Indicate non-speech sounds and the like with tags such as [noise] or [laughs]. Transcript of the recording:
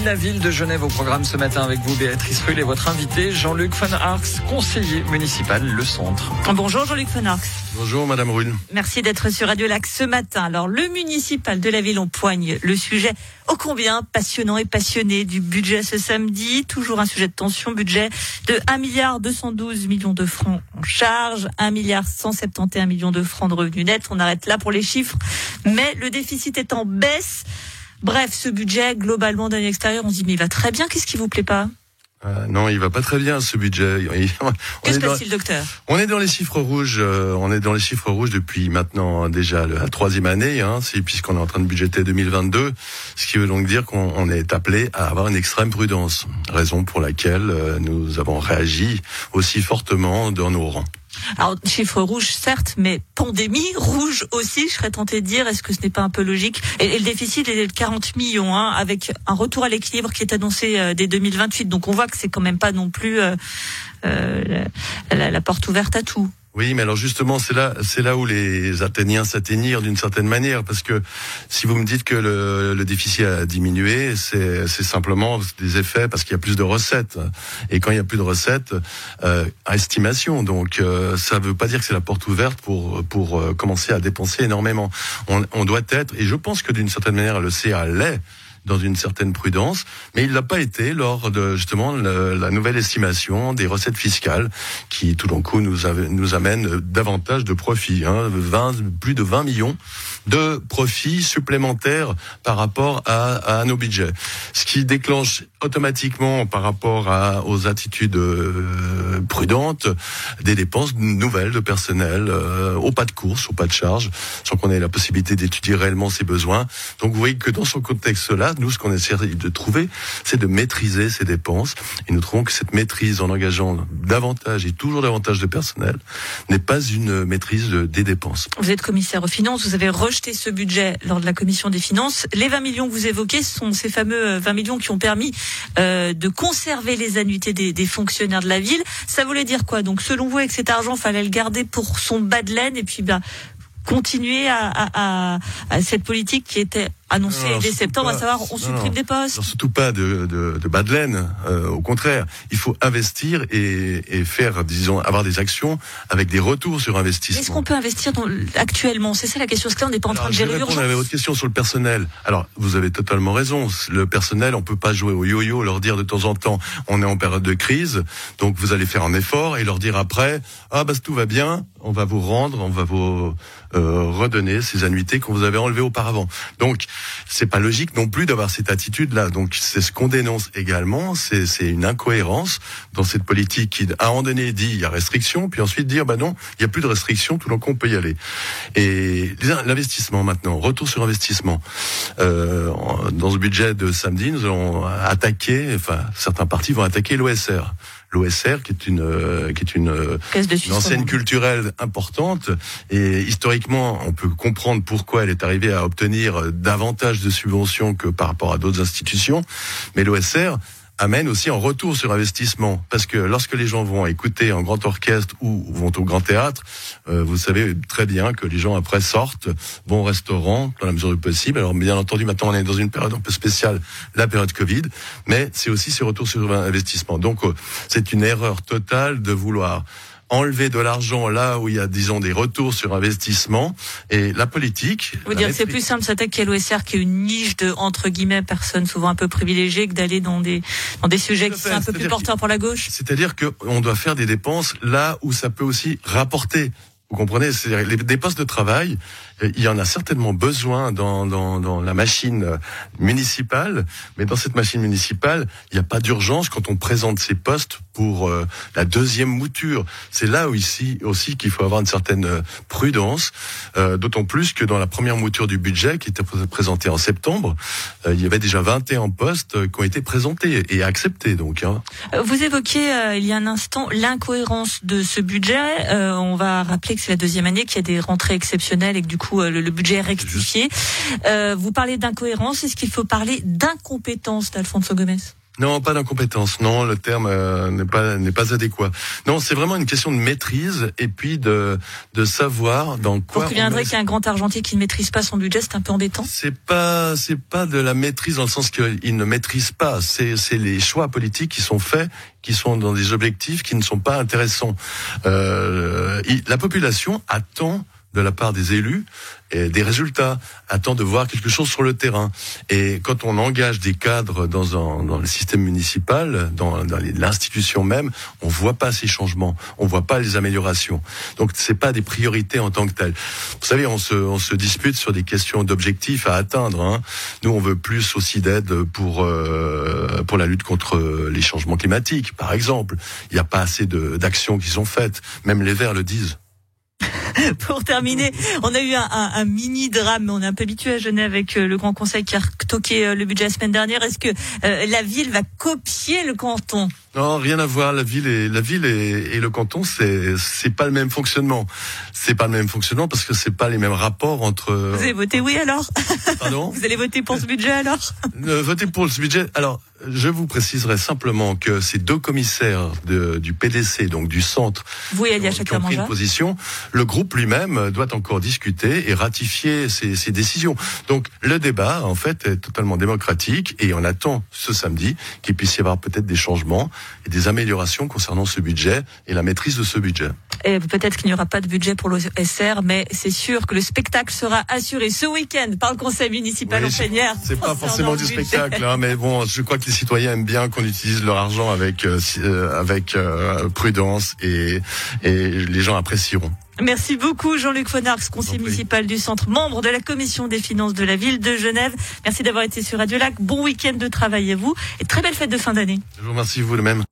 de la ville de Genève au programme ce matin avec vous, Béatrice Rull et votre invité, Jean-Luc Van Arx, conseiller municipal Le Centre. Bonjour Jean-Luc Van Arx. Bonjour Madame Rull. Merci d'être sur Radio Lac ce matin. Alors le municipal de la ville, on poigne le sujet ô combien passionnant et passionné du budget ce samedi. Toujours un sujet de tension, budget de 1 milliard 212 millions de francs en charge, 1 milliard 171 millions de francs de revenus nets. On arrête là pour les chiffres, mais le déficit est en baisse. Bref, ce budget, globalement, d'un extérieur, on se dit, mais il va très bien, qu'est-ce qui vous plaît pas? Euh, non, il va pas très bien ce budget. [laughs] Que se passe-t-il, docteur? On est dans les chiffres rouges. Euh, on est dans les chiffres rouges depuis maintenant déjà la troisième année, hein, puisqu'on est en train de budgéter 2022, ce qui veut donc dire qu'on est appelé à avoir une extrême prudence, raison pour laquelle euh, nous avons réagi aussi fortement dans nos rangs. Alors, chiffre rouge, certes, mais pandémie rouge aussi, je serais tenté de dire, est-ce que ce n'est pas un peu logique? Et, le déficit est de 40 millions, hein, avec un retour à l'équilibre qui est annoncé euh, dès 2028. Donc on voit que c'est quand même pas non plus euh, euh, la porte ouverte à tout. Oui, mais alors justement, c'est là, c'est là où les Athéniens s'atteignirent d'une certaine manière, parce que si vous me dites que le, le déficit a diminué, c'est, simplement des effets parce qu'il y a plus de recettes, et quand il y a plus de recettes, euh, estimation. Donc, euh, ça ne veut pas dire que c'est la porte ouverte pour pour euh, commencer à dépenser énormément. On, on doit être, et je pense que d'une certaine manière, le CA l'est dans une certaine prudence, mais il l'a pas été lors de justement la nouvelle estimation des recettes fiscales qui tout d'un coup nous, nous amène davantage de profits, hein, 20, plus de 20 millions de profits supplémentaires par rapport à, à nos budgets, ce qui déclenche automatiquement par rapport à, aux attitudes euh, prudentes des dépenses nouvelles de personnel euh, au pas de course, au pas de charge, sans qu'on ait la possibilité d'étudier réellement ses besoins. Donc vous voyez que dans ce contexte-là, nous, ce qu'on essaie de trouver, c'est de maîtriser ces dépenses. Et nous trouvons que cette maîtrise en engageant davantage et toujours davantage de personnel n'est pas une maîtrise des dépenses. Vous êtes commissaire aux finances, vous avez rejeté ce budget lors de la commission des finances. Les 20 millions que vous évoquez sont ces fameux 20 millions qui ont permis euh, de conserver les annuités des, des, fonctionnaires de la ville. Ça voulait dire quoi? Donc selon vous, avec cet argent, fallait le garder pour son bas de laine et puis ben continuer à, à, à, cette politique qui était annoncé dès septembre, à savoir on supprime des postes. surtout pas de, de, de bas de laine. Euh, au contraire, il faut investir et, et, faire, disons, avoir des actions avec des retours sur investissement. Est-ce qu'on peut investir dans, actuellement? C'est ça la question. Parce que là, on n'est pas en train de gérer l'urgence. à votre question sur le personnel. Alors, vous avez totalement raison. Le personnel, on peut pas jouer au yo-yo, leur dire de temps en temps, on est en période de crise, donc vous allez faire un effort et leur dire après, ah bah tout va bien, on va vous rendre, on va vous euh, redonner ces annuités qu'on vous avait enlevées auparavant. Donc c'est pas logique non plus d'avoir cette attitude-là. Donc c'est ce qu'on dénonce également, c'est une incohérence dans cette politique qui, à un moment donné, dit il y a restriction, puis ensuite dire bah non, il y a plus de restriction, tout le monde peut y aller. Et l'investissement maintenant, retour sur investissement. Euh, dans ce budget de samedi, nous allons attaquer, enfin certains partis vont attaquer l'OSR l'OSR, qui est une euh, qui est une, une ancienne culturelle importante. Et historiquement, on peut comprendre pourquoi elle est arrivée à obtenir davantage de subventions que par rapport à d'autres institutions, mais l'OSR amène aussi un retour sur investissement. Parce que lorsque les gens vont écouter un grand orchestre ou vont au grand théâtre, euh, vous savez très bien que les gens après sortent, vont au restaurant dans la mesure du possible. Alors bien entendu, maintenant on est dans une période un peu spéciale, la période Covid, mais c'est aussi ce retour sur investissement. Donc euh, c'est une erreur totale de vouloir enlever de l'argent là où il y a, disons, des retours sur investissement. Et la politique. Vous dire c'est plus simple s'attaquer à l'OSR qui est une niche de, entre guillemets, personnes souvent un peu privilégiées que d'aller dans des, dans des sujets qui sont un peu plus porteurs pour la gauche. C'est-à-dire qu'on doit faire des dépenses là où ça peut aussi rapporter. Vous comprenez les des postes de travail, il y en a certainement besoin dans, dans, dans, la machine municipale, mais dans cette machine municipale, il n'y a pas d'urgence quand on présente ces postes pour euh, la deuxième mouture. C'est là ici aussi qu'il faut avoir une certaine euh, prudence, euh, d'autant plus que dans la première mouture du budget qui était présentée en septembre, il y avait déjà 21 postes qui ont été présentés et acceptés. Donc, hein. Vous évoquiez il y a un instant l'incohérence de ce budget. on va rappeler que c'est la deuxième année qu'il y a des rentrées exceptionnelles et que du coup euh, le, budget est rectifié. Euh, vous parlez d'incohérence, est-ce qu'il faut parler d'incompétence d'Alfonso Gomez Non, pas d'incompétence. Non, le terme euh, n'est pas n'est pas adéquat. Non, c'est vraiment une question de maîtrise et puis de de savoir dans quoi. Donc, il viendrait qu'un grand argentier qui ne maîtrise pas son budget, c'est un peu embêtant. C'est pas c'est pas de la maîtrise dans le sens qu'il ne maîtrise pas. C'est c'est les choix politiques qui sont faits, qui sont dans des objectifs qui ne sont pas intéressants. Euh, la population attend de la part des élus et des résultats, attend de voir quelque chose sur le terrain. Et quand on engage des cadres dans, un, dans le système municipal, dans, dans l'institution même, on voit pas ces changements, on voit pas les améliorations. Donc c'est pas des priorités en tant que telles. Vous savez, on se, on se dispute sur des questions d'objectifs à atteindre. Hein. Nous, on veut plus aussi d'aide pour euh, pour la lutte contre les changements climatiques, par exemple. Il n'y a pas assez d'actions qui sont faites. Même les Verts le disent. [laughs] Pour terminer, on a eu un, un, mini drame. On est un peu habitué à Genève avec euh, le Grand Conseil qui a toqué euh, le budget la semaine dernière. Est-ce que euh, la ville va copier le canton? Non, rien à voir. La ville et la ville et, le canton, c'est c'est pas le même fonctionnement. C'est pas le même fonctionnement parce que c'est pas les mêmes rapports entre. Vous allez voter oui alors? Pardon? [laughs] Vous allez voter pour ce budget alors? Voter pour ce budget. Alors, je vous préciserai simplement que ces deux commissaires de, du PDC, donc du centre, vous et Elia qui ont pris une position. Le groupe lui-même doit encore discuter et ratifier ses décisions. Donc, le débat, en fait, est totalement démocratique et on attend ce samedi qu'il puisse y avoir peut-être des changements et des améliorations concernant ce budget et la maîtrise de ce budget. Et peut-être qu'il n'y aura pas de budget pour l'OSR, mais c'est sûr que le spectacle sera assuré ce week-end par le conseil municipal oui, en C'est pas forcément du spectacle, hein, mais bon, je crois que les citoyens aiment bien qu'on utilise leur argent avec euh, euh, avec euh, prudence et et les gens apprécieront. Merci beaucoup Jean-Luc Fonarx, conseiller municipal du centre, membre de la commission des finances de la ville de Genève. Merci d'avoir été sur Radio Lac. Bon week-end de travail à vous et très belle fête de fin d'année. Je vous remercie vous de même.